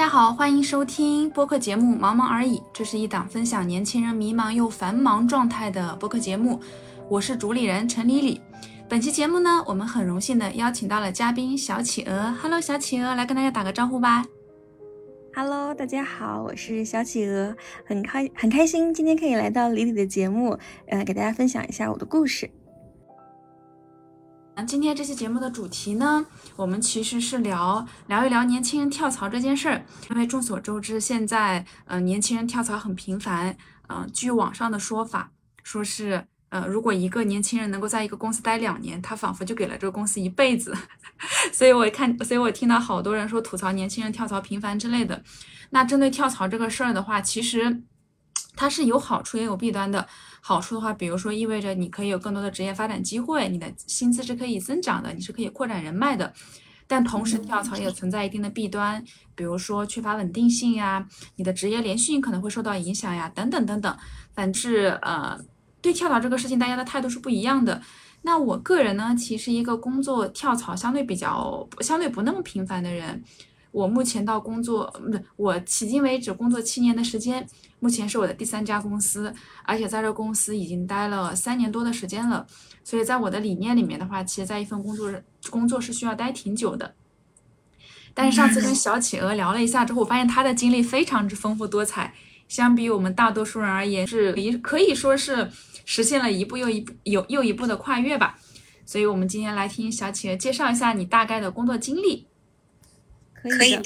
大家好，欢迎收听播客节目《茫茫而已》，这是一档分享年轻人迷茫又繁忙状态的播客节目。我是主理人陈丽丽。本期节目呢，我们很荣幸的邀请到了嘉宾小企鹅。Hello，小企鹅，来跟大家打个招呼吧。Hello，大家好，我是小企鹅，很开很开心今天可以来到李李的节目，呃，给大家分享一下我的故事。今天这期节目的主题呢，我们其实是聊聊一聊年轻人跳槽这件事儿。因为众所周知，现在呃年轻人跳槽很频繁。嗯，据网上的说法，说是呃如果一个年轻人能够在一个公司待两年，他仿佛就给了这个公司一辈子。所以我看，所以我听到好多人说吐槽年轻人跳槽频繁之类的。那针对跳槽这个事儿的话，其实它是有好处也有弊端的。好处的话，比如说意味着你可以有更多的职业发展机会，你的薪资是可以增长的，你是可以扩展人脉的。但同时跳槽也存在一定的弊端，比如说缺乏稳定性呀，你的职业连续性可能会受到影响呀，等等等等。反正呃，对跳槽这个事情，大家的态度是不一样的。那我个人呢，其实一个工作跳槽相对比较相对不那么频繁的人。我目前到工作，不是我迄今为止工作七年的时间，目前是我的第三家公司，而且在这公司已经待了三年多的时间了。所以在我的理念里面的话，其实在一份工作工作是需要待挺久的。但是上次跟小企鹅聊了一下之后，我发现他的经历非常之丰富多彩，相比我们大多数人而言，是一可以说是实现了一步又一步有又一步的跨越吧。所以我们今天来听小企鹅介绍一下你大概的工作经历。可以的，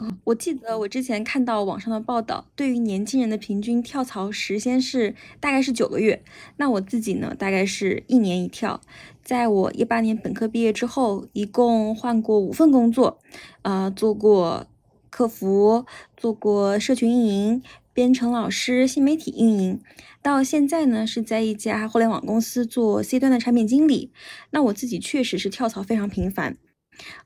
嗯，我记得我之前看到网上的报道，对于年轻人的平均跳槽时间是大概是九个月。那我自己呢，大概是一年一跳。在我一八年本科毕业之后，一共换过五份工作，呃，做过客服，做过社群运营、编程老师、新媒体运营，到现在呢是在一家互联网公司做 C 端的产品经理。那我自己确实是跳槽非常频繁。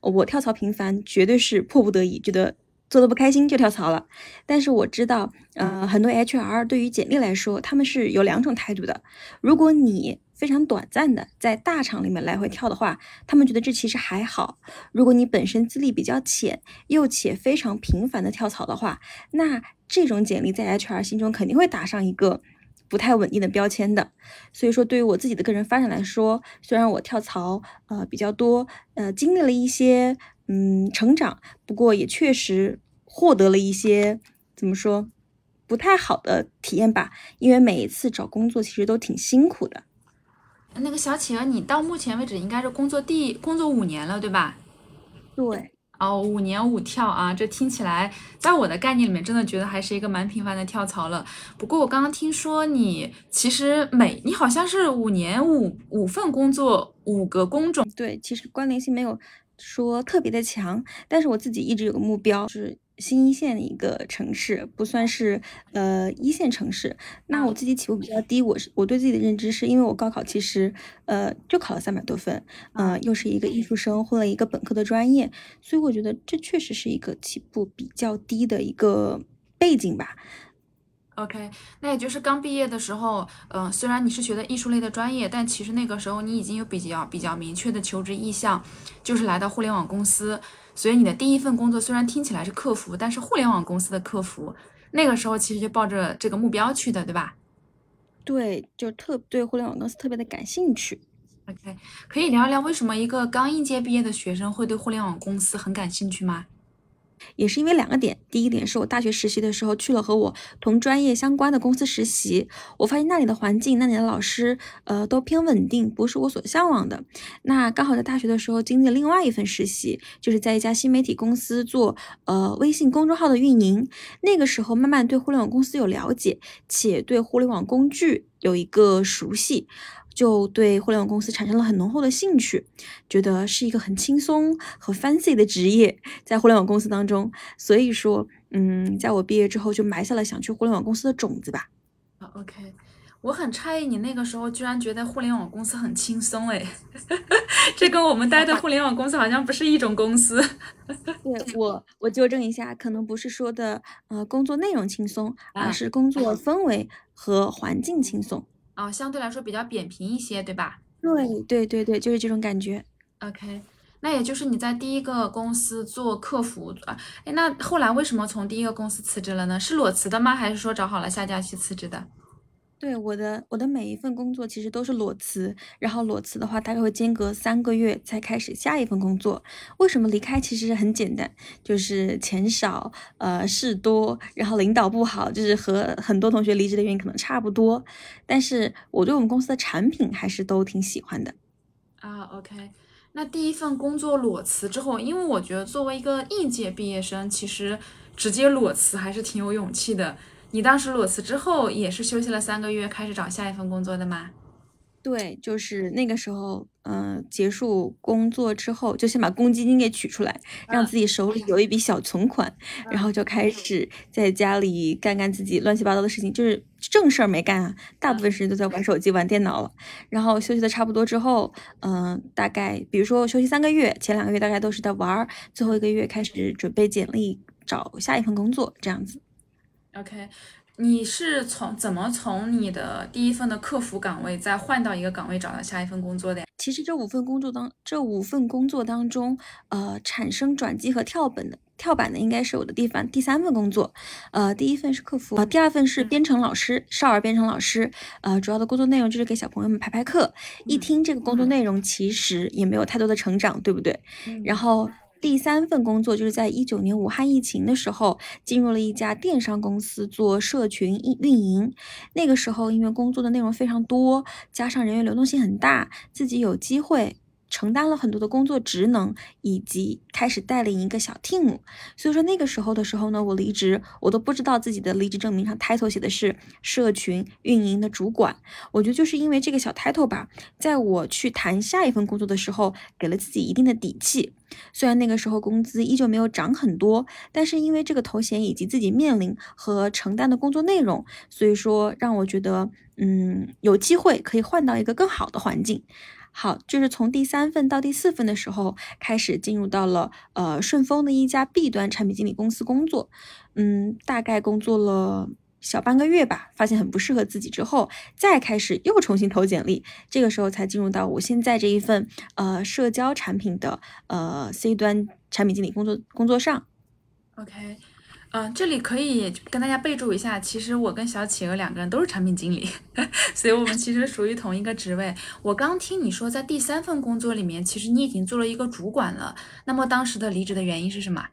我跳槽频繁，绝对是迫不得已，觉得做的不开心就跳槽了。但是我知道，呃，很多 HR 对于简历来说，他们是有两种态度的。如果你非常短暂的在大厂里面来回跳的话，他们觉得这其实还好。如果你本身资历比较浅，又且非常频繁的跳槽的话，那这种简历在 HR 心中肯定会打上一个。不太稳定的标签的，所以说对于我自己的个人发展来说，虽然我跳槽呃比较多，呃经历了一些嗯成长，不过也确实获得了一些怎么说不太好的体验吧，因为每一次找工作其实都挺辛苦的。那个小企鹅，你到目前为止应该是工作第工作五年了，对吧？对。哦，五年五跳啊，这听起来在我的概念里面，真的觉得还是一个蛮频繁的跳槽了。不过我刚刚听说你其实每你好像是五年五五份工作，五个工种。对，其实关联性没有说特别的强，但是我自己一直有个目标是。新一线的一个城市，不算是呃一线城市。那我自己起步比较低，我是我对自己的认知是因为我高考其实呃就考了三百多分，呃又是一个艺术生，混了一个本科的专业，所以我觉得这确实是一个起步比较低的一个背景吧。OK，那也就是刚毕业的时候，嗯，虽然你是学的艺术类的专业，但其实那个时候你已经有比较比较明确的求职意向，就是来到互联网公司。所以你的第一份工作虽然听起来是客服，但是互联网公司的客服，那个时候其实就抱着这个目标去的，对吧？对，就特对互联网公司特别的感兴趣。OK，可以聊一聊为什么一个刚应届毕业的学生会对互联网公司很感兴趣吗？也是因为两个点，第一点是我大学实习的时候去了和我同专业相关的公司实习，我发现那里的环境、那里的老师，呃，都偏稳定，不是我所向往的。那刚好在大学的时候经历了另外一份实习，就是在一家新媒体公司做呃微信公众号的运营。那个时候慢慢对互联网公司有了解，且对互联网工具有一个熟悉。就对互联网公司产生了很浓厚的兴趣，觉得是一个很轻松和 fancy 的职业，在互联网公司当中，所以说，嗯，在我毕业之后就埋下了想去互联网公司的种子吧。啊，OK，我很诧异你那个时候居然觉得互联网公司很轻松，哎，这跟我们待的互联网公司好像不是一种公司。对我，我纠正一下，可能不是说的呃工作内容轻松，而是工作氛围和环境轻松。啊，相对来说比较扁平一些，对吧？对对对对，就是这种感觉。OK，那也就是你在第一个公司做客服啊？哎，那后来为什么从第一个公司辞职了呢？是裸辞的吗？还是说找好了下家去辞职的？对我的我的每一份工作其实都是裸辞，然后裸辞的话大概会间隔三个月才开始下一份工作。为什么离开？其实很简单，就是钱少，呃事多，然后领导不好，就是和很多同学离职的原因可能差不多。但是我对我们公司的产品还是都挺喜欢的。啊，OK，那第一份工作裸辞之后，因为我觉得作为一个应届毕业生，其实直接裸辞还是挺有勇气的。你当时裸辞之后也是休息了三个月，开始找下一份工作的吗？对，就是那个时候，嗯，结束工作之后，就先把公积金给取出来，让自己手里有一笔小存款，然后就开始在家里干干自己乱七八糟的事情，就是正事儿没干啊，大部分时间都在玩手机、玩电脑了。然后休息的差不多之后，嗯，大概比如说休息三个月，前两个月大概都是在玩，最后一个月开始准备简历，找下一份工作，这样子。OK，你是从怎么从你的第一份的客服岗位再换到一个岗位找到下一份工作的呀？其实这五份工作当这五份工作当中，呃，产生转机和跳本的跳板的应该是我的第番第三份工作，呃，第一份是客服，呃，第二份是编程老师，少儿编程老师，呃，主要的工作内容就是给小朋友们排排课。一听这个工作内容，其实也没有太多的成长，对不对？然后。第三份工作就是在一九年武汉疫情的时候，进入了一家电商公司做社群运运营。那个时候，因为工作的内容非常多，加上人员流动性很大，自己有机会。承担了很多的工作职能，以及开始带领一个小 team。所以说那个时候的时候呢，我离职，我都不知道自己的离职证明上 title 写的是社群运营的主管。我觉得就是因为这个小 title 吧，在我去谈下一份工作的时候，给了自己一定的底气。虽然那个时候工资依旧没有涨很多，但是因为这个头衔以及自己面临和承担的工作内容，所以说让我觉得，嗯，有机会可以换到一个更好的环境。好，就是从第三份到第四份的时候，开始进入到了呃顺丰的一家 B 端产品经理公司工作，嗯，大概工作了小半个月吧，发现很不适合自己之后，再开始又重新投简历，这个时候才进入到我现在这一份呃社交产品的呃 C 端产品经理工作工作上。OK。嗯，这里可以跟大家备注一下，其实我跟小企鹅两个人都是产品经理，所以我们其实属于同一个职位。我刚听你说，在第三份工作里面，其实你已经做了一个主管了。那么当时的离职的原因是什么？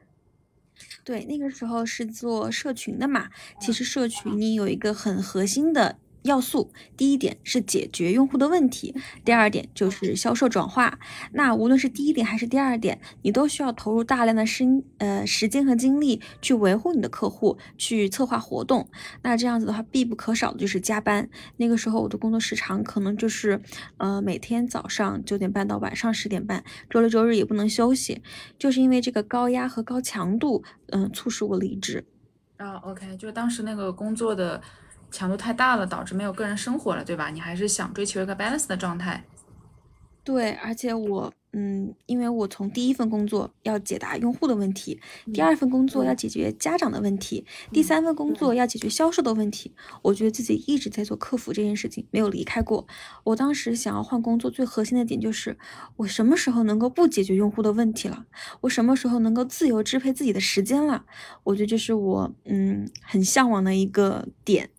对，那个时候是做社群的嘛。其实社群你有一个很核心的。要素第一点是解决用户的问题，第二点就是销售转化。那无论是第一点还是第二点，你都需要投入大量的时呃时间和精力去维护你的客户，去策划活动。那这样子的话，必不可少的就是加班。那个时候我的工作时长可能就是呃每天早上九点半到晚上十点半，周六周日也不能休息，就是因为这个高压和高强度，嗯，促使我离职。啊，OK，就是当时那个工作的。强度太大了，导致没有个人生活了，对吧？你还是想追求一个 balance 的状态。对，而且我，嗯，因为我从第一份工作要解答用户的问题，第二份工作要解决家长的问题，第三份工作要解决销售的问题。我觉得自己一直在做客服这件事情，没有离开过。我当时想要换工作，最核心的点就是，我什么时候能够不解决用户的问题了？我什么时候能够自由支配自己的时间了？我觉得这是我，嗯，很向往的一个点。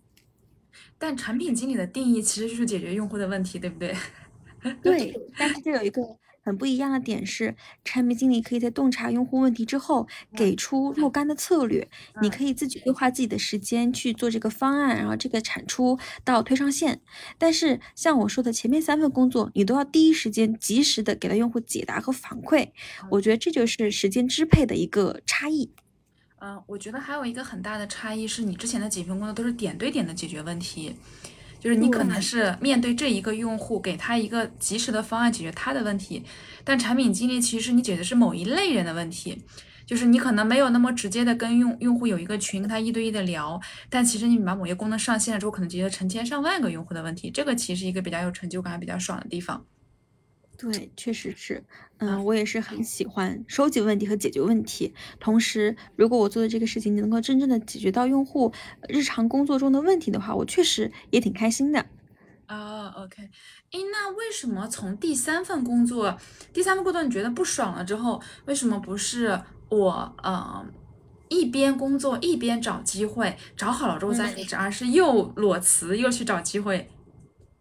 但产品经理的定义其实就是解决用户的问题，对不对？对，但是这有一个很不一样的点是，产品经理可以在洞察用户问题之后，给出若干的策略。你可以自己规划自己的时间去做这个方案，然后这个产出到推上线。但是像我说的前面三份工作，你都要第一时间及时的给到用户解答和反馈。我觉得这就是时间支配的一个差异。嗯，我觉得还有一个很大的差异是，你之前的几份工作都是点对点的解决问题，就是你可能是面对这一个用户，给他一个及时的方案解决他的问题。但产品经理其实你解决是某一类人的问题，就是你可能没有那么直接的跟用用户有一个群，跟他一对一的聊，但其实你把某些功能上线了之后，可能解决成千上万个用户的问题，这个其实一个比较有成就感、比较爽的地方。对，确实是，嗯，我也是很喜欢收集问题和解决问题。同时，如果我做的这个事情能够真正的解决到用户日常工作中的问题的话，我确实也挺开心的。啊，OK，哎，那为什么从第三份工作，第三份工作你觉得不爽了之后，为什么不是我呃一边工作一边找机会，找好了之后再离职，而是又裸辞又去找机会？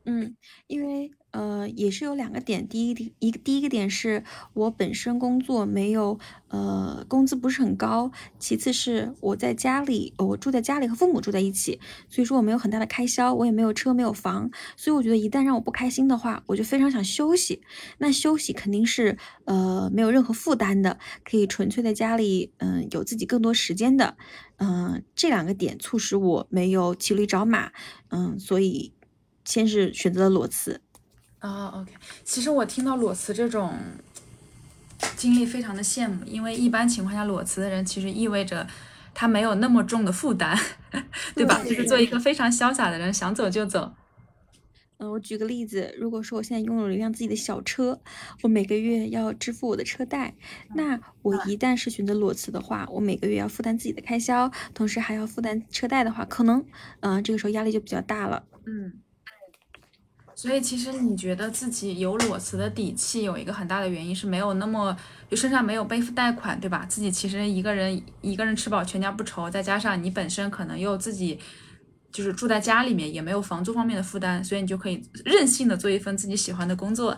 嗯，因为。呃，也是有两个点，第一，一个第一个点是我本身工作没有，呃，工资不是很高，其次是我在家里，我住在家里和父母住在一起，所以说我没有很大的开销，我也没有车，没有房，所以我觉得一旦让我不开心的话，我就非常想休息。那休息肯定是呃没有任何负担的，可以纯粹在家里，嗯，有自己更多时间的，嗯，这两个点促使我没有骑驴找马，嗯，所以先是选择了裸辞。啊，OK，其实我听到裸辞这种经历非常的羡慕，因为一般情况下裸辞的人其实意味着他没有那么重的负担，对吧？就是做一个非常潇洒的人，想走就走。嗯，我举个例子，如果说我现在拥有了一辆自己的小车，我每个月要支付我的车贷，那我一旦是选择裸辞的话，我每个月要负担自己的开销，同时还要负担车贷的话，可能，嗯，这个时候压力就比较大了。嗯。所以其实你觉得自己有裸辞的底气，有一个很大的原因是没有那么就身上没有背负贷款，对吧？自己其实一个人一个人吃饱全家不愁，再加上你本身可能又自己就是住在家里面，也没有房租方面的负担，所以你就可以任性的做一份自己喜欢的工作。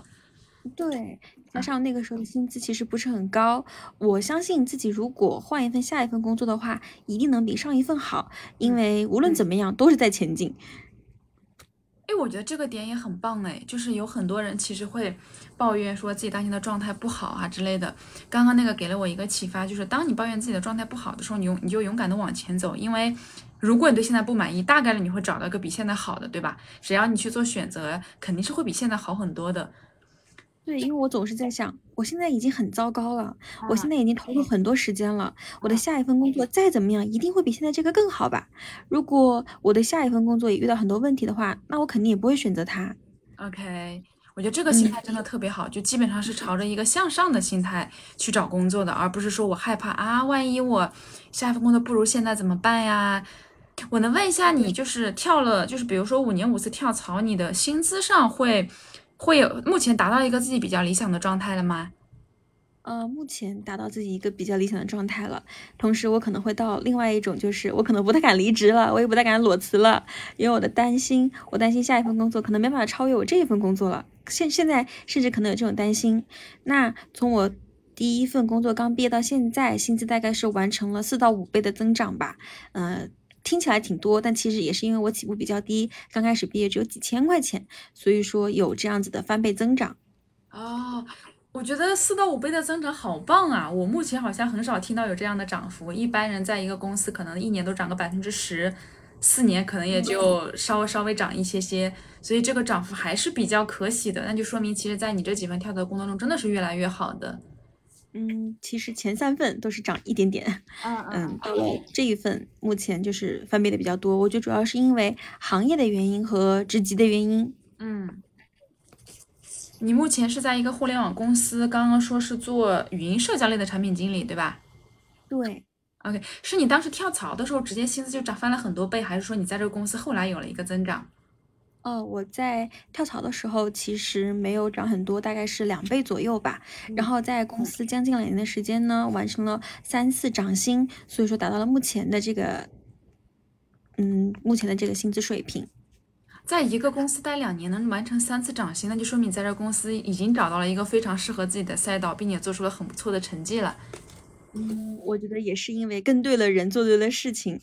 对，加上那个时候的薪资其实不是很高，我相信自己如果换一份下一份工作的话，一定能比上一份好，因为无论怎么样都是在前进。哎，我觉得这个点也很棒哎，就是有很多人其实会抱怨说自己当前的状态不好啊之类的。刚刚那个给了我一个启发，就是当你抱怨自己的状态不好的时候，你勇你就勇敢的往前走，因为如果你对现在不满意，大概率你会找到一个比现在好的，对吧？只要你去做选择，肯定是会比现在好很多的。对，因为我总是在想，我现在已经很糟糕了，我现在已经投入很多时间了，我的下一份工作再怎么样，一定会比现在这个更好吧？如果我的下一份工作也遇到很多问题的话，那我肯定也不会选择它。OK，我觉得这个心态真的特别好，就基本上是朝着一个向上的心态去找工作的，而不是说我害怕啊，万一我下一份工作不如现在怎么办呀？我能问一下你，就是跳了，就是比如说五年五次跳槽，你的薪资上会？会有目前达到一个自己比较理想的状态了吗？呃，目前达到自己一个比较理想的状态了。同时，我可能会到另外一种，就是我可能不太敢离职了，我也不太敢裸辞了，因为我的担心，我担心下一份工作可能没办法超越我这一份工作了。现现在甚至可能有这种担心。那从我第一份工作刚毕业到现在，薪资大概是完成了四到五倍的增长吧。呃。听起来挺多，但其实也是因为我起步比较低，刚开始毕业只有几千块钱，所以说有这样子的翻倍增长。哦，我觉得四到五倍的增长好棒啊！我目前好像很少听到有这样的涨幅，一般人在一个公司可能一年都涨个百分之十，四年可能也就稍微稍微涨一些些，所以这个涨幅还是比较可喜的。那就说明其实，在你这几份跳槽工作中，真的是越来越好的。嗯，其实前三份都是涨一点点，嗯，到了这一份目前就是翻倍的比较多。我觉得主要是因为行业的原因和职级的原因。嗯，你目前是在一个互联网公司，刚刚说是做语音社交类的产品经理，对吧？对。OK，是你当时跳槽的时候直接薪资就涨翻了很多倍，还是说你在这个公司后来有了一个增长？哦，我在跳槽的时候其实没有涨很多，大概是两倍左右吧。然后在公司将近两年的时间呢，完成了三次涨薪，所以说达到了目前的这个，嗯，目前的这个薪资水平。在一个公司待两年能完成三次涨薪，那就说明在这公司已经找到了一个非常适合自己的赛道，并且做出了很不错的成绩了。嗯，我觉得也是因为跟对了人，做对了事情。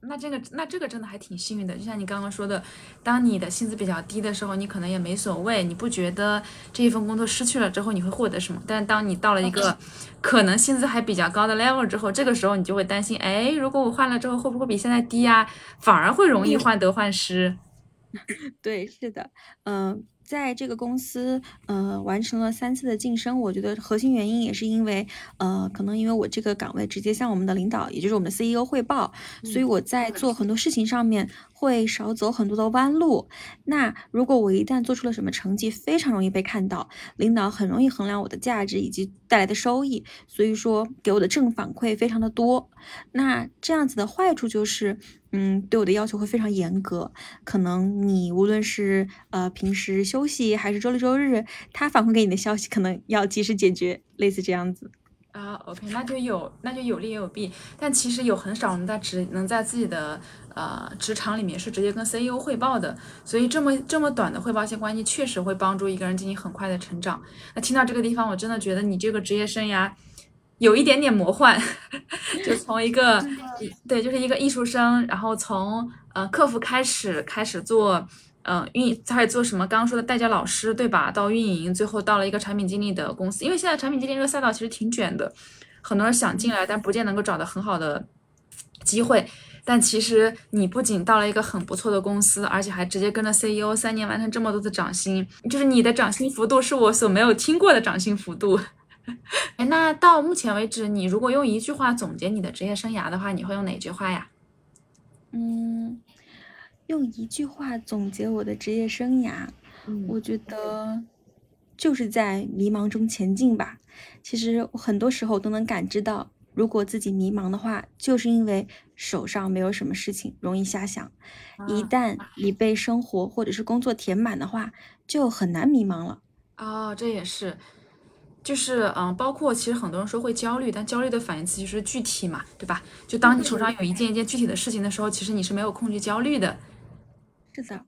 那这个那这个真的还挺幸运的，就像你刚刚说的，当你的薪资比较低的时候，你可能也没所谓，你不觉得这一份工作失去了之后你会获得什么？但是当你到了一个可能薪资还比较高的 level 之后，这个时候你就会担心，哎，如果我换了之后会不会比现在低呀？反而会容易患得患失。对，是的，嗯。在这个公司，呃，完成了三次的晋升，我觉得核心原因也是因为，呃，可能因为我这个岗位直接向我们的领导，也就是我们的 CEO 汇报，所以我在做很多事情上面会少走很多的弯路。那如果我一旦做出了什么成绩，非常容易被看到，领导很容易衡量我的价值以及带来的收益，所以说给我的正反馈非常的多。那这样子的坏处就是。嗯，对我的要求会非常严格。可能你无论是呃平时休息还是周六周日，他反馈给你的消息可能要及时解决，类似这样子。啊，OK，那就有那就有利也有弊，但其实有很少人在职能在自己的呃职场里面是直接跟 CEO 汇报的，所以这么这么短的汇报性关系确实会帮助一个人进行很快的成长。那听到这个地方，我真的觉得你这个职业生涯有一点点魔幻，就从一个对，就是一个艺术生，然后从呃客服开始开始做。嗯，运开始做什么？刚刚说的代教老师，对吧？到运营，最后到了一个产品经理的公司。因为现在产品经理这个赛道其实挺卷的，很多人想进来，但不见能够找到很好的机会。但其实你不仅到了一个很不错的公司，而且还直接跟着 CEO 三年完成这么多的涨薪，就是你的涨薪幅度是我所没有听过的涨薪幅度。哎，那到目前为止，你如果用一句话总结你的职业生涯的话，你会用哪句话呀？嗯。用一句话总结我的职业生涯，我觉得就是在迷茫中前进吧。其实我很多时候都能感知到，如果自己迷茫的话，就是因为手上没有什么事情，容易瞎想。一旦你被生活或者是工作填满的话，就很难迷茫了。哦，这也是，就是嗯，包括其实很多人说会焦虑，但焦虑的反义词就是具体嘛，对吧？就当你手上有一件一件具体的事情的时候，其实你是没有空去焦虑的。是的，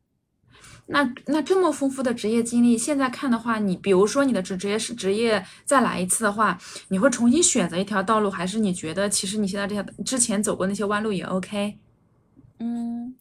那那这么丰富的职业经历，现在看的话，你比如说你的职职业是职业再来一次的话，你会重新选择一条道路，还是你觉得其实你现在这条之前走过那些弯路也 OK？嗯，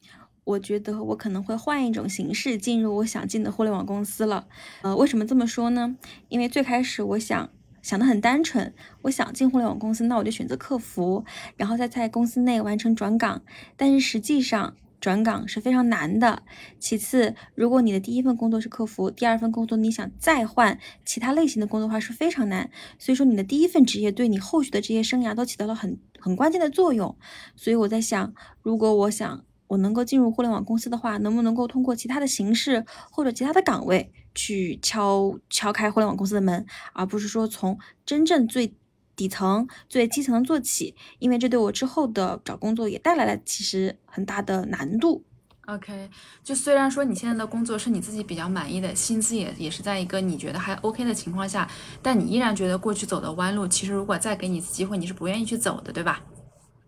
我觉得我可能会换一种形式进入我想进的互联网公司了。呃，为什么这么说呢？因为最开始我想想的很单纯，我想进互联网公司，那我就选择客服，然后再在公司内完成转岗。但是实际上，转岗是非常难的。其次，如果你的第一份工作是客服，第二份工作你想再换其他类型的工作的话是非常难。所以说，你的第一份职业对你后续的职业生涯都起到了很很关键的作用。所以我在想，如果我想我能够进入互联网公司的话，能不能够通过其他的形式或者其他的岗位去敲敲开互联网公司的门，而不是说从真正最。底层最基层做起，因为这对我之后的找工作也带来了其实很大的难度。OK，就虽然说你现在的工作是你自己比较满意的，薪资也也是在一个你觉得还 OK 的情况下，但你依然觉得过去走的弯路，其实如果再给你一次机会，你是不愿意去走的，对吧？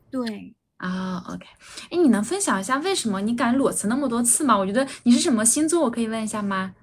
对啊，OK，哎，你能分享一下为什么你敢裸辞那么多次吗？我觉得你是什么星座，我可以问一下吗？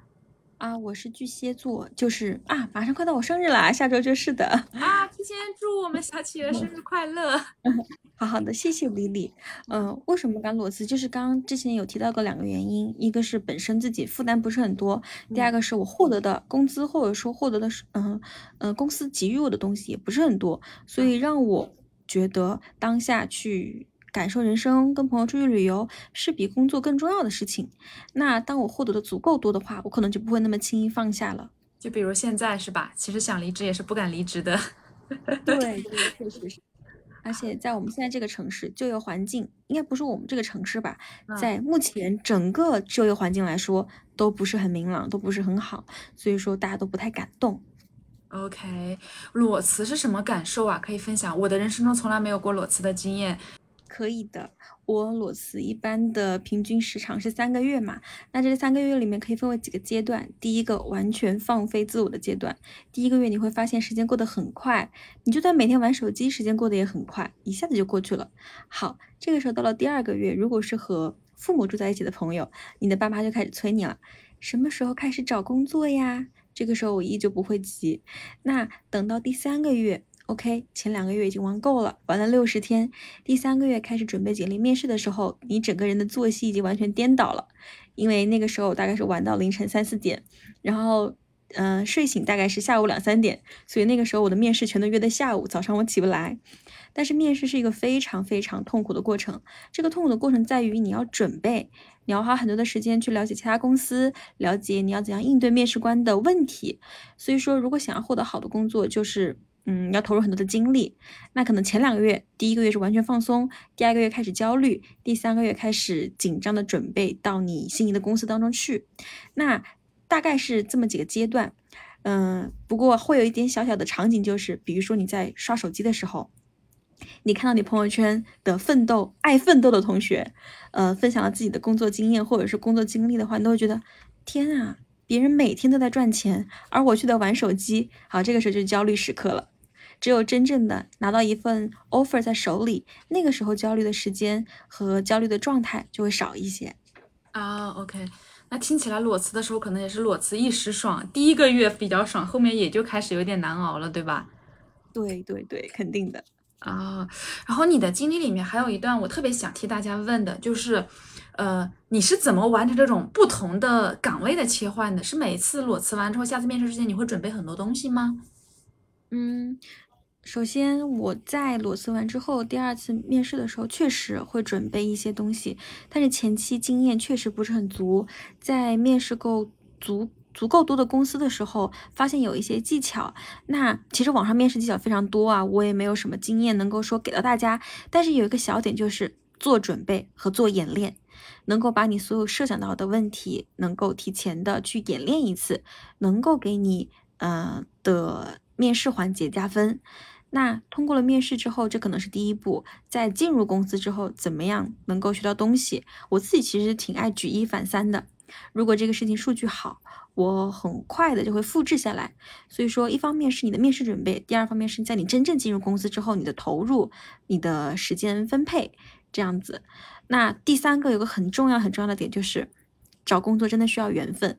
啊，我是巨蟹座，就是啊，马上快到我生日了，下周就是的啊，提前祝我们小企鹅生日快乐。好好的，谢谢李李。嗯，为什么敢裸辞？就是刚刚之前有提到过两个原因，一个是本身自己负担不是很多，第二个是我获得的工资或者说获得的是嗯嗯公司给予我的东西也不是很多，所以让我觉得当下去。感受人生，跟朋友出去旅游是比工作更重要的事情。那当我获得的足够多的话，我可能就不会那么轻易放下了。就比如现在是吧？其实想离职也是不敢离职的。对，确实是。而且在我们现在这个城市，就业环境应该不是我们这个城市吧？在目前整个就业环境来说，都不是很明朗，都不是很好，所以说大家都不太敢动。OK，裸辞是什么感受啊？可以分享？我的人生中从来没有过裸辞的经验。可以的，我裸辞一般的平均时长是三个月嘛。那这三个月里面可以分为几个阶段。第一个完全放飞自我的阶段，第一个月你会发现时间过得很快，你就算每天玩手机，时间过得也很快，一下子就过去了。好，这个时候到了第二个月，如果是和父母住在一起的朋友，你的爸妈就开始催你了，什么时候开始找工作呀？这个时候我依旧不会急。那等到第三个月。OK，前两个月已经玩够了，玩了六十天。第三个月开始准备简历面试的时候，你整个人的作息已经完全颠倒了，因为那个时候大概是玩到凌晨三四点，然后嗯睡醒大概是下午两三点，所以那个时候我的面试全都约在下午，早上我起不来。但是面试是一个非常非常痛苦的过程，这个痛苦的过程在于你要准备，你要花很多的时间去了解其他公司，了解你要怎样应对面试官的问题。所以说，如果想要获得好的工作，就是。嗯，要投入很多的精力，那可能前两个月，第一个月是完全放松，第二个月开始焦虑，第三个月开始紧张的准备到你心仪的公司当中去，那大概是这么几个阶段。嗯，不过会有一点小小的场景，就是比如说你在刷手机的时候，你看到你朋友圈的奋斗、爱奋斗的同学，呃，分享了自己的工作经验或者是工作经历的话，你都会觉得，天啊，别人每天都在赚钱，而我却在玩手机。好，这个时候就是焦虑时刻了。只有真正的拿到一份 offer 在手里，那个时候焦虑的时间和焦虑的状态就会少一些。啊，OK，那听起来裸辞的时候可能也是裸辞一时爽，第一个月比较爽，后面也就开始有点难熬了，对吧？对对对，肯定的啊。然后你的经历里面还有一段我特别想替大家问的，就是，呃，你是怎么完成这种不同的岗位的切换的？是每次裸辞完之后，下次面试之前你会准备很多东西吗？嗯。首先，我在裸辞完之后，第二次面试的时候，确实会准备一些东西，但是前期经验确实不是很足。在面试够足足够多的公司的时候，发现有一些技巧。那其实网上面试技巧非常多啊，我也没有什么经验能够说给到大家。但是有一个小点就是做准备和做演练，能够把你所有设想到的问题，能够提前的去演练一次，能够给你呃的面试环节加分。那通过了面试之后，这可能是第一步。在进入公司之后，怎么样能够学到东西？我自己其实挺爱举一反三的。如果这个事情数据好，我很快的就会复制下来。所以说，一方面是你的面试准备，第二方面是在你真正进入公司之后，你的投入、你的时间分配这样子。那第三个有个很重要很重要的点就是，找工作真的需要缘分。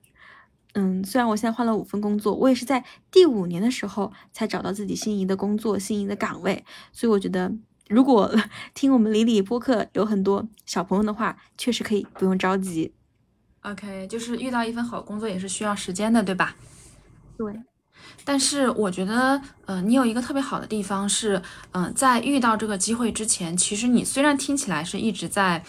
嗯，虽然我现在换了五份工作，我也是在第五年的时候才找到自己心仪的工作、心仪的岗位，所以我觉得，如果 听我们李李播客有很多小朋友的话，确实可以不用着急。OK，就是遇到一份好工作也是需要时间的，对吧？对。但是我觉得，呃，你有一个特别好的地方是，嗯，在遇到这个机会之前，其实你虽然听起来是一直在。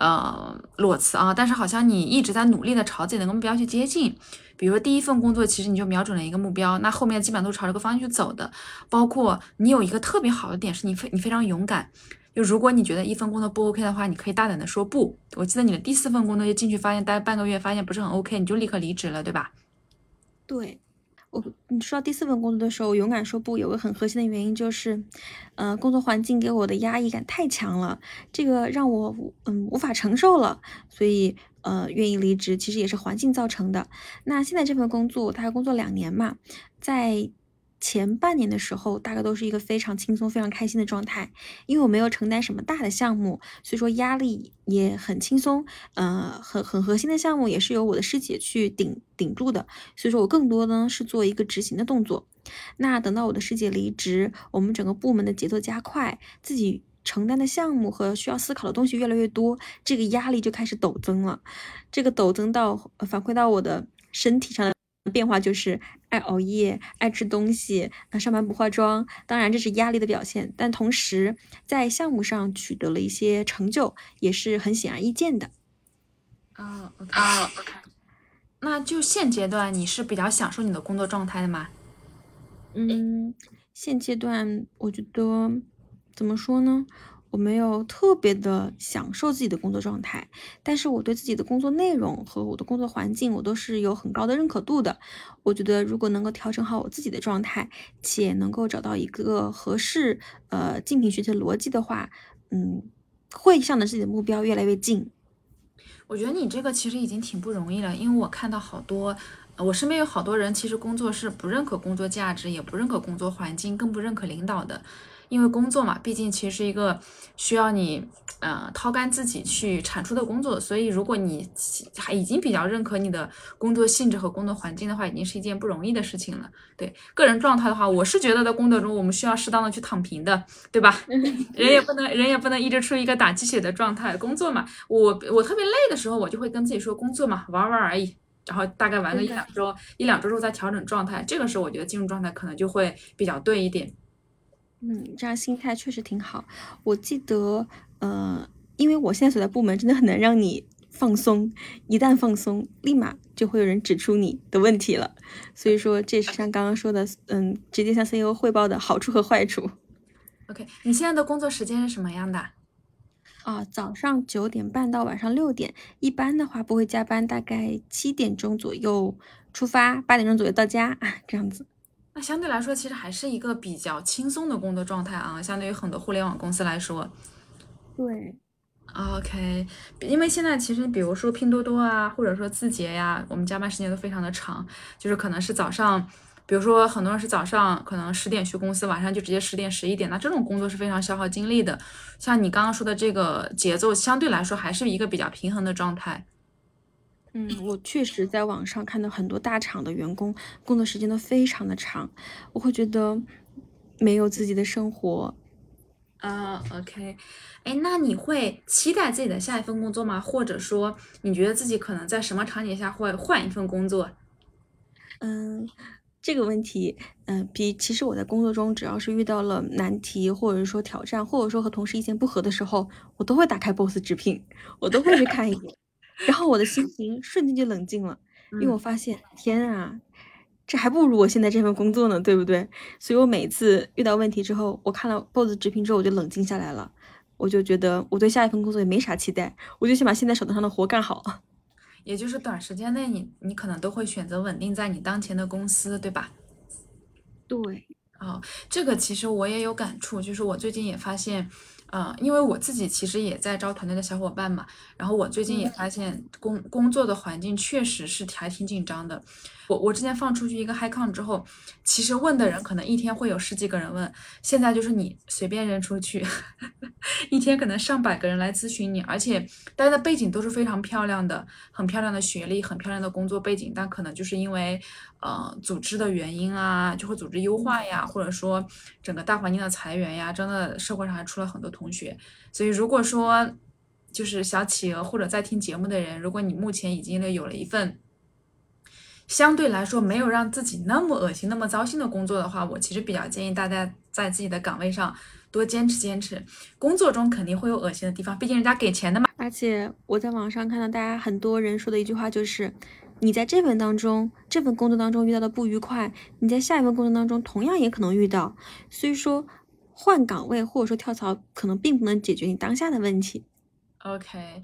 呃，裸辞啊，但是好像你一直在努力的朝自己的目标去接近。比如说第一份工作，其实你就瞄准了一个目标，那后面基本上都朝这个方向去走的。包括你有一个特别好的点，是你非你非常勇敢。就如果你觉得一份工作不 OK 的话，你可以大胆的说不。我记得你的第四份工作就进去，发现待半个月，发现不是很 OK，你就立刻离职了，对吧？对。你说到第四份工作的时候，勇敢说不，有个很核心的原因就是，呃，工作环境给我的压抑感太强了，这个让我嗯无法承受了，所以呃愿意离职，其实也是环境造成的。那现在这份工作，大概工作两年嘛，在。前半年的时候，大概都是一个非常轻松、非常开心的状态，因为我没有承担什么大的项目，所以说压力也很轻松。呃，很很核心的项目也是由我的师姐去顶顶住的，所以说我更多呢是做一个执行的动作。那等到我的师姐离职，我们整个部门的节奏加快，自己承担的项目和需要思考的东西越来越多，这个压力就开始陡增了。这个陡增到反馈到我的身体上的。变化就是爱熬夜、爱吃东西，那上班不化妆，当然这是压力的表现。但同时在项目上取得了一些成就，也是很显而易见的。啊啊，OK。那就现阶段你是比较享受你的工作状态的吗？嗯，现阶段我觉得怎么说呢？我没有特别的享受自己的工作状态，但是我对自己的工作内容和我的工作环境，我都是有很高的认可度的。我觉得如果能够调整好我自己的状态，且能够找到一个合适呃竞品学习的逻辑的话，嗯，会向着自己的目标越来越近。我觉得你这个其实已经挺不容易了，因为我看到好多，我身边有好多人，其实工作是不认可工作价值，也不认可工作环境，更不认可领导的。因为工作嘛，毕竟其实是一个需要你，呃，掏干自己去产出的工作，所以如果你还已经比较认可你的工作性质和工作环境的话，已经是一件不容易的事情了。对个人状态的话，我是觉得在工作中我们需要适当的去躺平的，对吧？人也不能人也不能一直处于一个打鸡血的状态。工作嘛，我我特别累的时候，我就会跟自己说工作嘛，玩玩而已，然后大概玩个一两周，一两周之后再调整状态。这个时候我觉得进入状态可能就会比较对一点。嗯，这样心态确实挺好。我记得，呃，因为我现在所在部门真的很难让你放松，一旦放松，立马就会有人指出你的问题了。所以说，这是像刚刚说的，嗯，直接向 CEO 汇报的好处和坏处。OK，你现在的工作时间是什么样的？啊，早上九点半到晚上六点，一般的话不会加班，大概七点钟左右出发，八点钟左右到家，这样子。那相对来说，其实还是一个比较轻松的工作状态啊，相对于很多互联网公司来说。对，OK，因为现在其实比如说拼多多啊，或者说字节呀，我们加班时间都非常的长，就是可能是早上，比如说很多人是早上可能十点去公司，晚上就直接十点十一点，那这种工作是非常消耗精力的。像你刚刚说的这个节奏，相对来说还是一个比较平衡的状态。嗯，我确实在网上看到很多大厂的员工工作时间都非常的长，我会觉得没有自己的生活。啊，OK，哎，那你会期待自己的下一份工作吗？或者说，你觉得自己可能在什么场景下会换一份工作？嗯，这个问题，嗯，比其实我在工作中只要是遇到了难题，或者说挑战，或者说和同事意见不合的时候，我都会打开 Boss 直聘，我都会去看一眼，然后我的心情瞬间就冷静了，因为我发现，天啊！这还不如我现在这份工作呢，对不对？所以我每次遇到问题之后，我看了 BOSS 直评之后，我就冷静下来了。我就觉得我对下一份工作也没啥期待，我就先把现在手头上的活干好。也就是短时间内，你你可能都会选择稳定在你当前的公司，对吧？对，哦，这个其实我也有感触，就是我最近也发现。嗯，因为我自己其实也在招团队的小伙伴嘛，然后我最近也发现工工作的环境确实是还挺紧张的。我我之前放出去一个 Hi Con 之后，其实问的人可能一天会有十几个人问，现在就是你随便扔出去，一天可能上百个人来咨询你，而且大家的背景都是非常漂亮的，很漂亮的学历，很漂亮的工作背景，但可能就是因为呃组织的原因啊，就会组织优化呀，或者说整个大环境的裁员呀，真的社会上还出了很多。同学，所以如果说就是小企鹅或者在听节目的人，如果你目前已经呢有了一份相对来说没有让自己那么恶心、那么糟心的工作的话，我其实比较建议大家在自己的岗位上多坚持坚持。工作中肯定会有恶心的地方，毕竟人家给钱的嘛。而且我在网上看到大家很多人说的一句话就是：你在这份当中、这份工作当中遇到的不愉快，你在下一份工作当中同样也可能遇到。所以说。换岗位或者说跳槽，可能并不能解决你当下的问题。OK，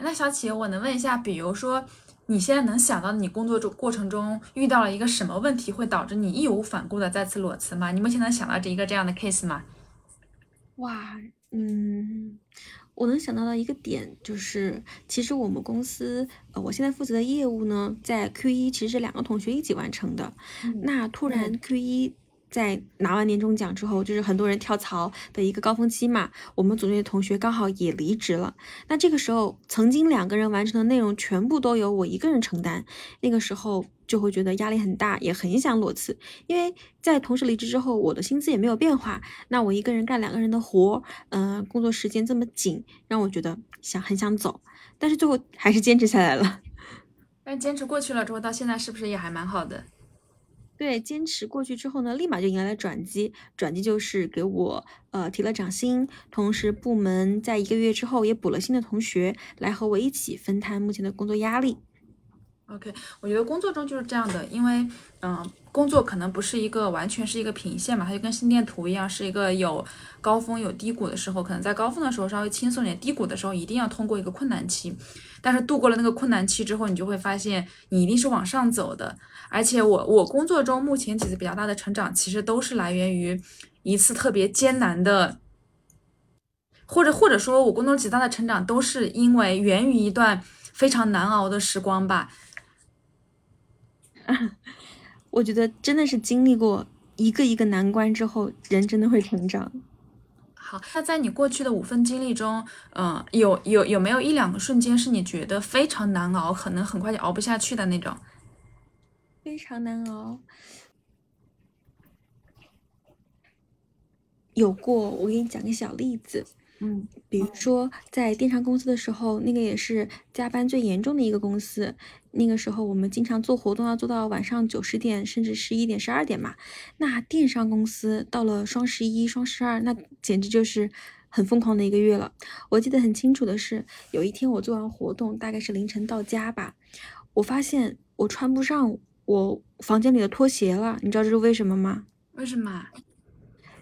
那小企鹅，我能问一下，比如说你现在能想到你工作中过程中遇到了一个什么问题，会导致你义无反顾的再次裸辞吗？你目前能想到这一个这样的 case 吗？哇，嗯，我能想到的一个点就是，其实我们公司，呃，我现在负责的业务呢，在 Q 一其实是两个同学一起完成的，那突然 Q 一。在拿完年终奖之后，就是很多人跳槽的一个高峰期嘛。我们组内的同学刚好也离职了。那这个时候，曾经两个人完成的内容全部都由我一个人承担。那个时候就会觉得压力很大，也很想裸辞。因为在同事离职之后，我的薪资也没有变化。那我一个人干两个人的活，嗯，工作时间这么紧，让我觉得想很想走。但是最后还是坚持下来了。但坚持过去了之后，到现在是不是也还蛮好的？对，坚持过去之后呢，立马就迎来了转机。转机就是给我呃提了涨薪，同时部门在一个月之后也补了新的同学来和我一起分摊目前的工作压力。OK，我觉得工作中就是这样的，因为嗯，工作可能不是一个完全是一个平线嘛，它就跟心电图一样，是一个有高峰有低谷的时候，可能在高峰的时候稍微轻松点，低谷的时候一定要通过一个困难期。但是度过了那个困难期之后，你就会发现你一定是往上走的。而且我我工作中目前几次比较大的成长，其实都是来源于一次特别艰难的，或者或者说我工作中极大的成长，都是因为源于一段非常难熬的时光吧。我觉得真的是经历过一个一个难关之后，人真的会成长。好，那在你过去的五份经历中，嗯，有有有没有一两个瞬间是你觉得非常难熬，可能很快就熬不下去的那种？非常难熬。有过，我给你讲个小例子。嗯，比如说在电商公司的时候，那个也是加班最严重的一个公司。那个时候我们经常做活动，要做到晚上九十点，甚至十一点、十二点嘛。那电商公司到了双十一、双十二，那简直就是很疯狂的一个月了。我记得很清楚的是，有一天我做完活动，大概是凌晨到家吧，我发现我穿不上我房间里的拖鞋了。你知道这是为什么吗？为什么？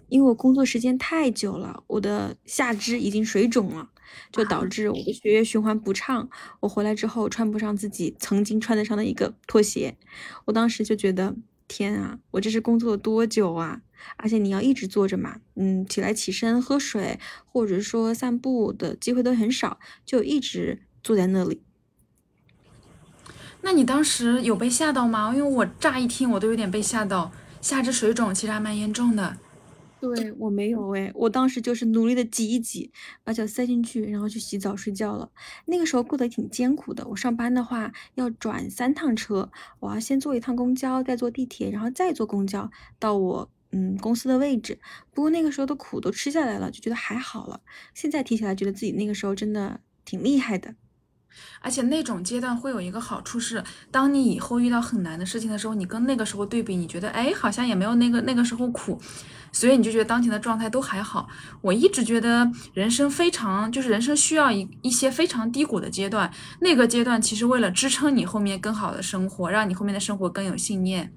因为我工作时间太久了，我的下肢已经水肿了，就导致我的血液循环不畅。我回来之后穿不上自己曾经穿得上的一个拖鞋，我当时就觉得天啊，我这是工作了多久啊？而且你要一直坐着嘛，嗯，起来起身喝水或者说散步的机会都很少，就一直坐在那里。那你当时有被吓到吗？因为我乍一听我都有点被吓到，下肢水肿其实还蛮严重的。对我没有哎，我当时就是努力的挤一挤，把脚塞进去，然后去洗澡睡觉了。那个时候过得挺艰苦的。我上班的话要转三趟车，我要先坐一趟公交，再坐地铁，然后再坐公交到我嗯公司的位置。不过那个时候的苦都吃下来了，就觉得还好了。现在提起来，觉得自己那个时候真的挺厉害的。而且那种阶段会有一个好处是，当你以后遇到很难的事情的时候，你跟那个时候对比，你觉得哎，好像也没有那个那个时候苦，所以你就觉得当前的状态都还好。我一直觉得人生非常，就是人生需要一一些非常低谷的阶段，那个阶段其实为了支撑你后面更好的生活，让你后面的生活更有信念。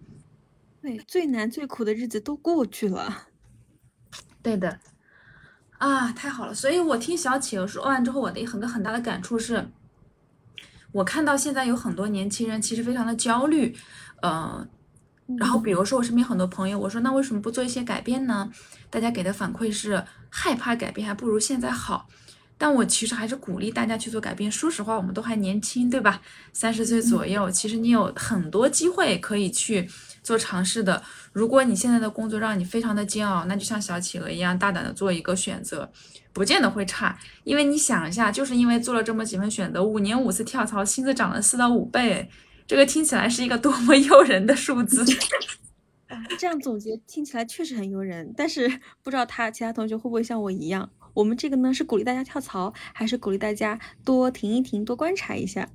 对，最难最苦的日子都过去了。对的，啊，太好了。所以我听小企鹅说完之后，我的一很个很大的感触是。我看到现在有很多年轻人其实非常的焦虑，呃，然后比如说我身边很多朋友，我说那为什么不做一些改变呢？大家给的反馈是害怕改变，还不如现在好。但我其实还是鼓励大家去做改变。说实话，我们都还年轻，对吧？三十岁左右，其实你有很多机会可以去做尝试的。如果你现在的工作让你非常的煎熬，那就像小企鹅一样，大胆的做一个选择。不见得会差，因为你想一下，就是因为做了这么几份选择，五年五次跳槽，薪资涨了四到五倍，这个听起来是一个多么 诱人的数字！这样总结听起来确实很诱人，但是不知道他其他同学会不会像我一样？我们这个呢是鼓励大家跳槽，还是鼓励大家多停一停，多观察一下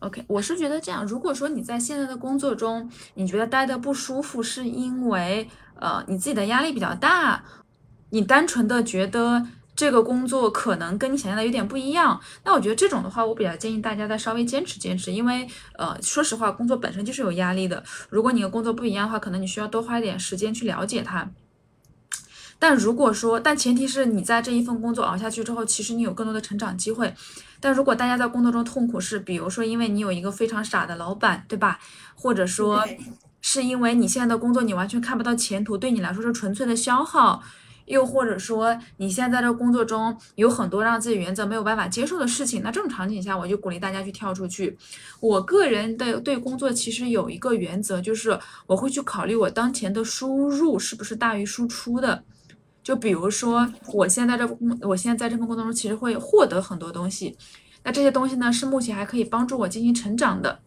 ？OK，我是觉得这样，如果说你在现在的工作中，你觉得待的不舒服，是因为呃你自己的压力比较大，你单纯的觉得。这个工作可能跟你想象的有点不一样，那我觉得这种的话，我比较建议大家再稍微坚持坚持，因为呃，说实话，工作本身就是有压力的。如果你的工作不一样的话，可能你需要多花一点时间去了解它。但如果说，但前提是你在这一份工作熬下去之后，其实你有更多的成长机会。但如果大家在工作中痛苦是，比如说因为你有一个非常傻的老板，对吧？或者说是因为你现在的工作你完全看不到前途，对你来说是纯粹的消耗。又或者说，你现在的工作中有很多让自己原则没有办法接受的事情，那这种场景下，我就鼓励大家去跳出去。我个人的对工作其实有一个原则，就是我会去考虑我当前的输入是不是大于输出的。就比如说，我现在这工，我现在在这份工作中其实会获得很多东西，那这些东西呢，是目前还可以帮助我进行成长的。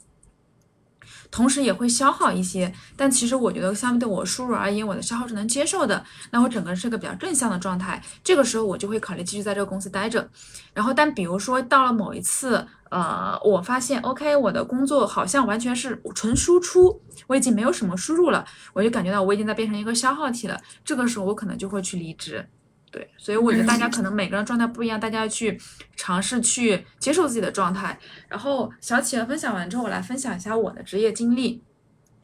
同时也会消耗一些，但其实我觉得相对我输入而言，我的消耗是能接受的。那我整个是个比较正向的状态，这个时候我就会考虑继续在这个公司待着。然后，但比如说到了某一次，呃，我发现 OK，我的工作好像完全是纯输出，我已经没有什么输入了，我就感觉到我已经在变成一个消耗体了。这个时候我可能就会去离职。对，所以我觉得大家可能每个人状态不一样，大家要去尝试去接受自己的状态。然后小企鹅分享完之后，我来分享一下我的职业经历。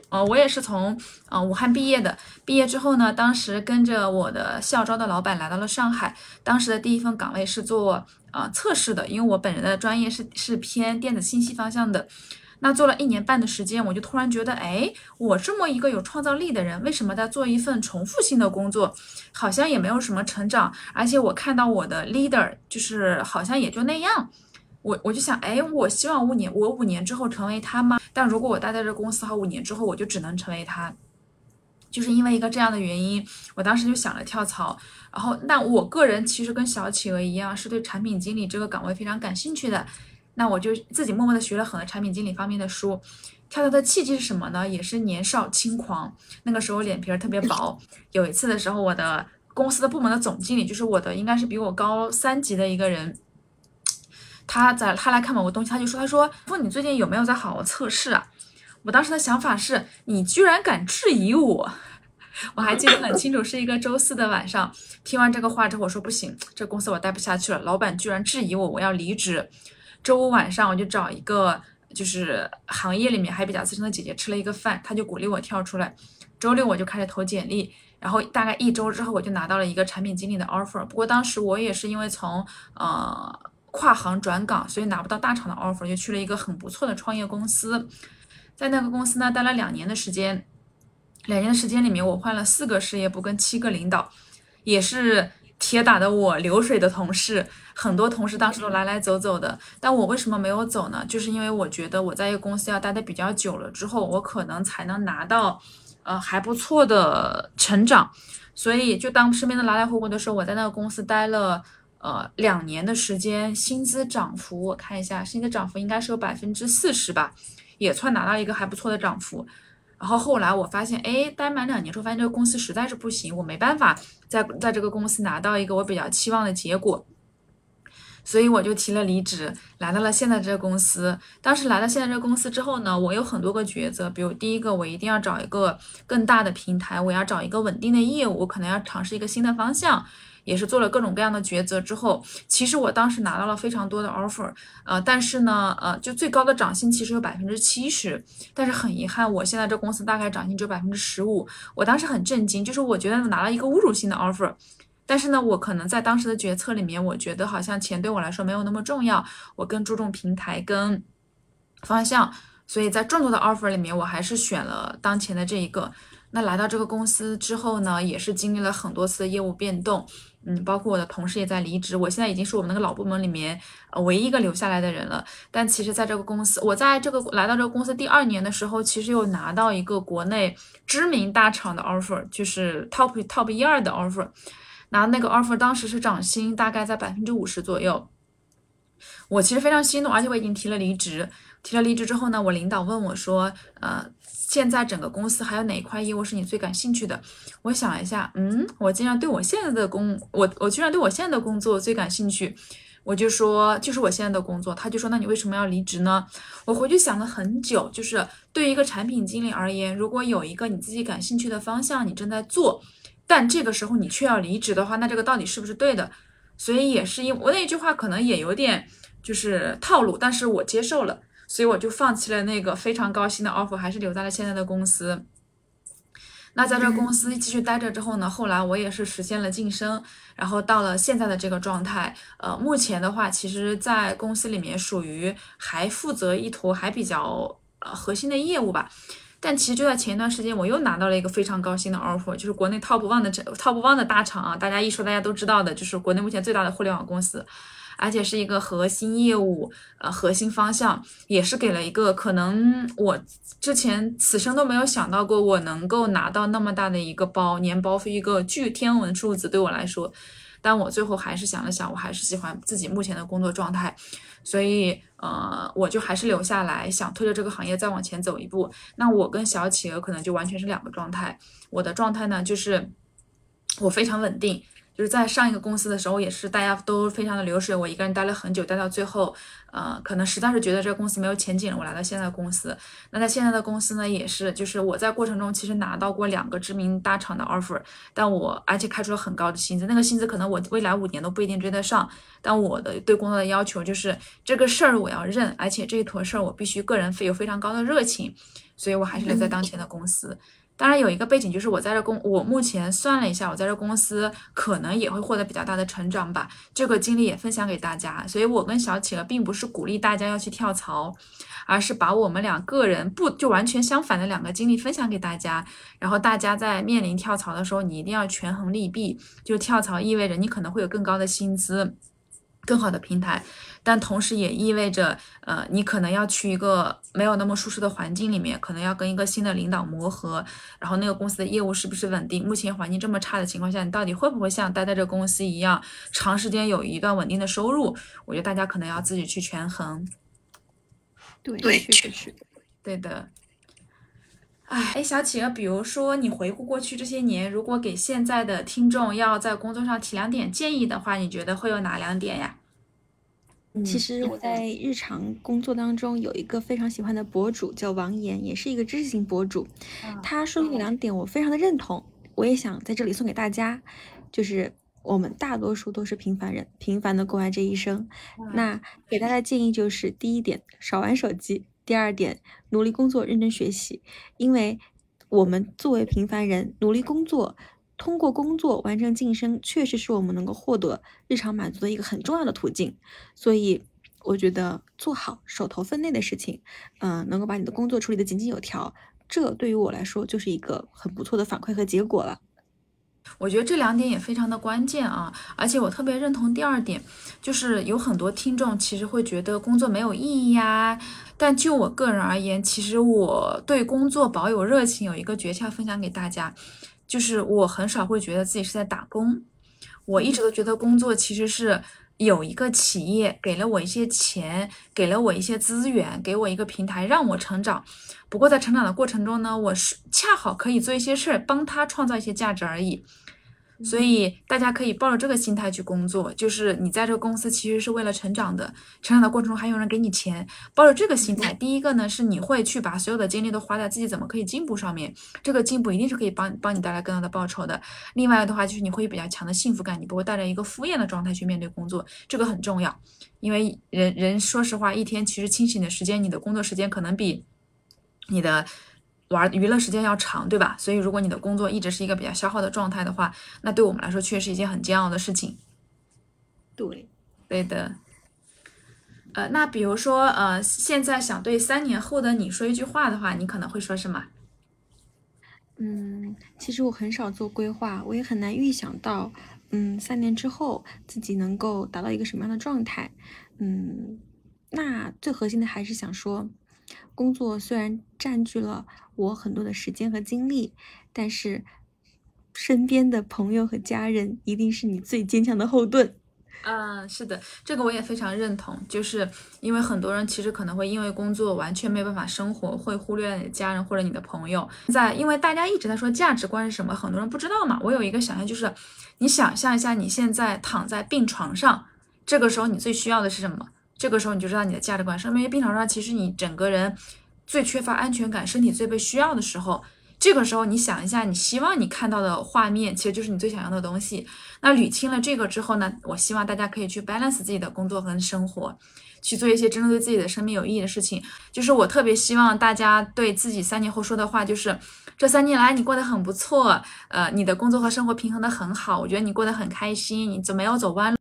呃，我也是从呃武汉毕业的，毕业之后呢，当时跟着我的校招的老板来到了上海。当时的第一份岗位是做呃测试的，因为我本人的专业是是偏电子信息方向的。那做了一年半的时间，我就突然觉得，哎，我这么一个有创造力的人，为什么在做一份重复性的工作，好像也没有什么成长，而且我看到我的 leader 就是好像也就那样，我我就想，哎，我希望五年，我五年之后成为他吗？但如果我待在这公司好五年之后，我就只能成为他，就是因为一个这样的原因，我当时就想了跳槽。然后，那我个人其实跟小企鹅一样，是对产品经理这个岗位非常感兴趣的。那我就自己默默的学了很多产品经理方面的书，跳跳的契机是什么呢？也是年少轻狂，那个时候脸皮儿特别薄。有一次的时候，我的公司的部门的总经理，就是我的应该是比我高三级的一个人，他在他来看某个东西，他就说，他说，说你最近有没有在好好测试啊？我当时的想法是，你居然敢质疑我，我还记得很清楚，是一个周四的晚上。听完这个话之后，我说不行，这公司我待不下去了，老板居然质疑我，我要离职。周五晚上，我就找一个就是行业里面还比较资深的姐姐吃了一个饭，她就鼓励我跳出来。周六我就开始投简历，然后大概一周之后，我就拿到了一个产品经理的 offer。不过当时我也是因为从呃跨行转岗，所以拿不到大厂的 offer，就去了一个很不错的创业公司。在那个公司呢，待了两年的时间。两年的时间里面，我换了四个事业部跟七个领导，也是铁打的我流水的同事，很多同事当时都来来走走的。但我为什么没有走呢？就是因为我觉得我在一个公司要待的比较久了之后，我可能才能拿到呃还不错的成长。所以就当身边的来来回回的时候，我在那个公司待了呃两年的时间，薪资涨幅我看一下，薪资涨幅应该是有百分之四十吧，也算拿到一个还不错的涨幅。然后后来我发现，哎，待满两年之后，发现这个公司实在是不行，我没办法在在这个公司拿到一个我比较期望的结果，所以我就提了离职，来到了现在这个公司。当时来到现在这个公司之后呢，我有很多个抉择，比如第一个，我一定要找一个更大的平台，我要找一个稳定的业务，我可能要尝试一个新的方向。也是做了各种各样的抉择之后，其实我当时拿到了非常多的 offer，呃，但是呢，呃，就最高的涨薪其实有百分之七十，但是很遗憾，我现在这公司大概涨薪只有百分之十五。我当时很震惊，就是我觉得拿了一个侮辱性的 offer，但是呢，我可能在当时的决策里面，我觉得好像钱对我来说没有那么重要，我更注重平台跟方向，所以在众多的 offer 里面，我还是选了当前的这一个。那来到这个公司之后呢，也是经历了很多次的业务变动。嗯，包括我的同事也在离职，我现在已经是我们那个老部门里面唯一一个留下来的人了。但其实，在这个公司，我在这个来到这个公司第二年的时候，其实又拿到一个国内知名大厂的 offer，就是 top top 一二的 offer。拿那个 offer 当时是涨薪大概在百分之五十左右，我其实非常心动，而且我已经提了离职。提了离职之后呢，我领导问我说，呃。现在整个公司还有哪一块业务是你最感兴趣的？我想一下，嗯，我竟然对我现在的工，我我居然对我现在的工作最感兴趣，我就说就是我现在的工作。他就说，那你为什么要离职呢？我回去想了很久，就是对于一个产品经理而言，如果有一个你自己感兴趣的方向你正在做，但这个时候你却要离职的话，那这个到底是不是对的？所以也是因我那句话可能也有点就是套路，但是我接受了。所以我就放弃了那个非常高薪的 offer，还是留在了现在的公司。那在这公司继续待着之后呢，后来我也是实现了晋升，然后到了现在的这个状态。呃，目前的话，其实，在公司里面属于还负责一坨还比较呃核心的业务吧。但其实就在前一段时间，我又拿到了一个非常高薪的 offer，就是国内 top one 的 top one 的大厂啊，大家一说大家都知道的，就是国内目前最大的互联网公司。而且是一个核心业务，呃，核心方向，也是给了一个可能我之前此生都没有想到过，我能够拿到那么大的一个包，年包是一个巨天文数字对我来说，但我最后还是想了想，我还是喜欢自己目前的工作状态，所以呃，我就还是留下来，想推着这个行业再往前走一步。那我跟小企鹅可能就完全是两个状态，我的状态呢，就是我非常稳定。就是在上一个公司的时候，也是大家都非常的流水，我一个人待了很久，待到最后，呃，可能实在是觉得这个公司没有前景了，我来到现在的公司。那在现在的公司呢，也是，就是我在过程中其实拿到过两个知名大厂的 offer，但我而且开出了很高的薪资，那个薪资可能我未来五年都不一定追得上。但我的对工作的要求就是这个事儿我要认，而且这一坨事儿我必须个人非有非常高的热情，所以我还是留在当前的公司。当然有一个背景，就是我在这公，我目前算了一下，我在这公司可能也会获得比较大的成长吧。这个经历也分享给大家，所以我跟小企鹅并不是鼓励大家要去跳槽，而是把我们俩个人不就完全相反的两个经历分享给大家。然后大家在面临跳槽的时候，你一定要权衡利弊。就跳槽意味着你可能会有更高的薪资。更好的平台，但同时也意味着，呃，你可能要去一个没有那么舒适的环境里面，可能要跟一个新的领导磨合，然后那个公司的业务是不是稳定？目前环境这么差的情况下，你到底会不会像待在这个公司一样，长时间有一段稳定的收入？我觉得大家可能要自己去权衡。对，确实是，对的。哎，哎，小企鹅，比如说你回顾过去这些年，如果给现在的听众要在工作上提两点建议的话，你觉得会有哪两点呀？其实我在日常工作当中有一个非常喜欢的博主叫王岩，也是一个知识型博主。他说的两点我非常的认同，我也想在这里送给大家，就是我们大多数都是平凡人，平凡的过完这一生。那给大家建议就是，第一点，少玩手机。第二点，努力工作，认真学习，因为我们作为平凡人，努力工作，通过工作完成晋升，确实是我们能够获得日常满足的一个很重要的途径。所以，我觉得做好手头分内的事情，嗯，能够把你的工作处理得井井有条，这对于我来说就是一个很不错的反馈和结果了。我觉得这两点也非常的关键啊，而且我特别认同第二点，就是有很多听众其实会觉得工作没有意义呀。但就我个人而言，其实我对工作保有热情，有一个诀窍分享给大家，就是我很少会觉得自己是在打工，我一直都觉得工作其实是有一个企业给了我一些钱，给了我一些资源，给我一个平台让我成长。不过在成长的过程中呢，我是恰好可以做一些事儿，帮他创造一些价值而已。所以大家可以抱着这个心态去工作，就是你在这个公司其实是为了成长的，成长的过程中还有人给你钱，抱着这个心态，第一个呢是你会去把所有的精力都花在自己怎么可以进步上面，这个进步一定是可以帮帮你带来更大的报酬的。另外的话就是你会有比较强的幸福感，你不会带着一个敷衍的状态去面对工作，这个很重要，因为人人说实话一天其实清醒的时间，你的工作时间可能比你的。玩娱乐时间要长，对吧？所以如果你的工作一直是一个比较消耗的状态的话，那对我们来说确实是一件很煎熬的事情。对，对的。呃，那比如说，呃，现在想对三年后的你说一句话的话，你可能会说什么？嗯，其实我很少做规划，我也很难预想到，嗯，三年之后自己能够达到一个什么样的状态。嗯，那最核心的还是想说。工作虽然占据了我很多的时间和精力，但是身边的朋友和家人一定是你最坚强的后盾。嗯，是的，这个我也非常认同。就是因为很多人其实可能会因为工作完全没有办法生活，会忽略你的家人或者你的朋友。在因为大家一直在说价值观是什么，很多人不知道嘛。我有一个想象，就是你想象一下，你现在躺在病床上，这个时候你最需要的是什么？这个时候你就知道你的价值观。上面病床上，其实你整个人最缺乏安全感，身体最被需要的时候，这个时候你想一下，你希望你看到的画面，其实就是你最想要的东西。那捋清了这个之后呢，我希望大家可以去 balance 自己的工作和生活，去做一些真正对自己的生命有意义的事情。就是我特别希望大家对自己三年后说的话，就是这三年来你过得很不错，呃，你的工作和生活平衡的很好，我觉得你过得很开心，你就没有走弯路。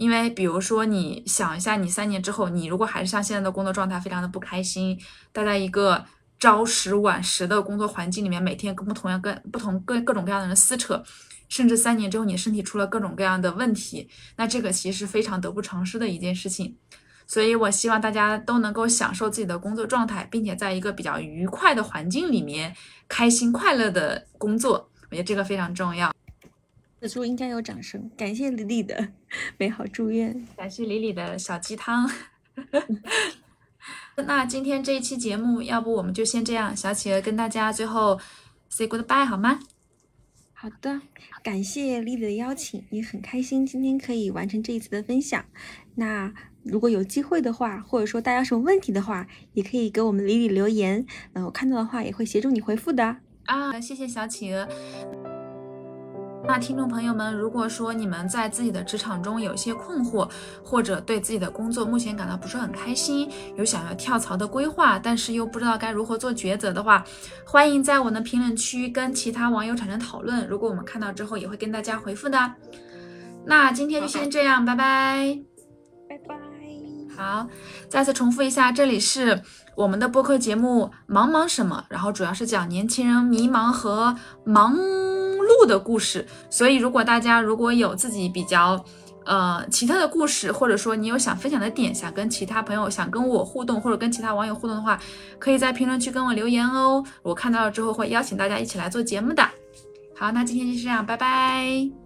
因为，比如说，你想一下，你三年之后，你如果还是像现在的工作状态，非常的不开心，待在一个朝十晚十的工作环境里面，每天跟不同样、跟不同各各种各样的人撕扯，甚至三年之后，你身体出了各种各样的问题，那这个其实是非常得不偿失的一件事情。所以我希望大家都能够享受自己的工作状态，并且在一个比较愉快的环境里面，开心快乐的工作，我觉得这个非常重要。此处应该有掌声，感谢李李的 美好祝愿，感谢李李的小鸡汤。那今天这一期节目，要不我们就先这样，小企鹅跟大家最后 say goodbye 好吗？好的，感谢李李的邀请，也很开心今天可以完成这一次的分享。那如果有机会的话，或者说大家有什么问题的话，也可以给我们李李留言，嗯，我看到的话也会协助你回复的。啊，谢谢小企鹅。那听众朋友们，如果说你们在自己的职场中有一些困惑，或者对自己的工作目前感到不是很开心，有想要跳槽的规划，但是又不知道该如何做抉择的话，欢迎在我的评论区跟其他网友产生讨论。如果我们看到之后，也会跟大家回复的。那今天就先这样，拜拜，拜拜。好，再次重复一下，这里是我们的播客节目《忙忙什么》，然后主要是讲年轻人迷茫和忙。度的故事，所以如果大家如果有自己比较呃奇特的故事，或者说你有想分享的点，想跟其他朋友想跟我互动，或者跟其他网友互动的话，可以在评论区跟我留言哦。我看到了之后会邀请大家一起来做节目的。好，那今天就是这样，拜拜。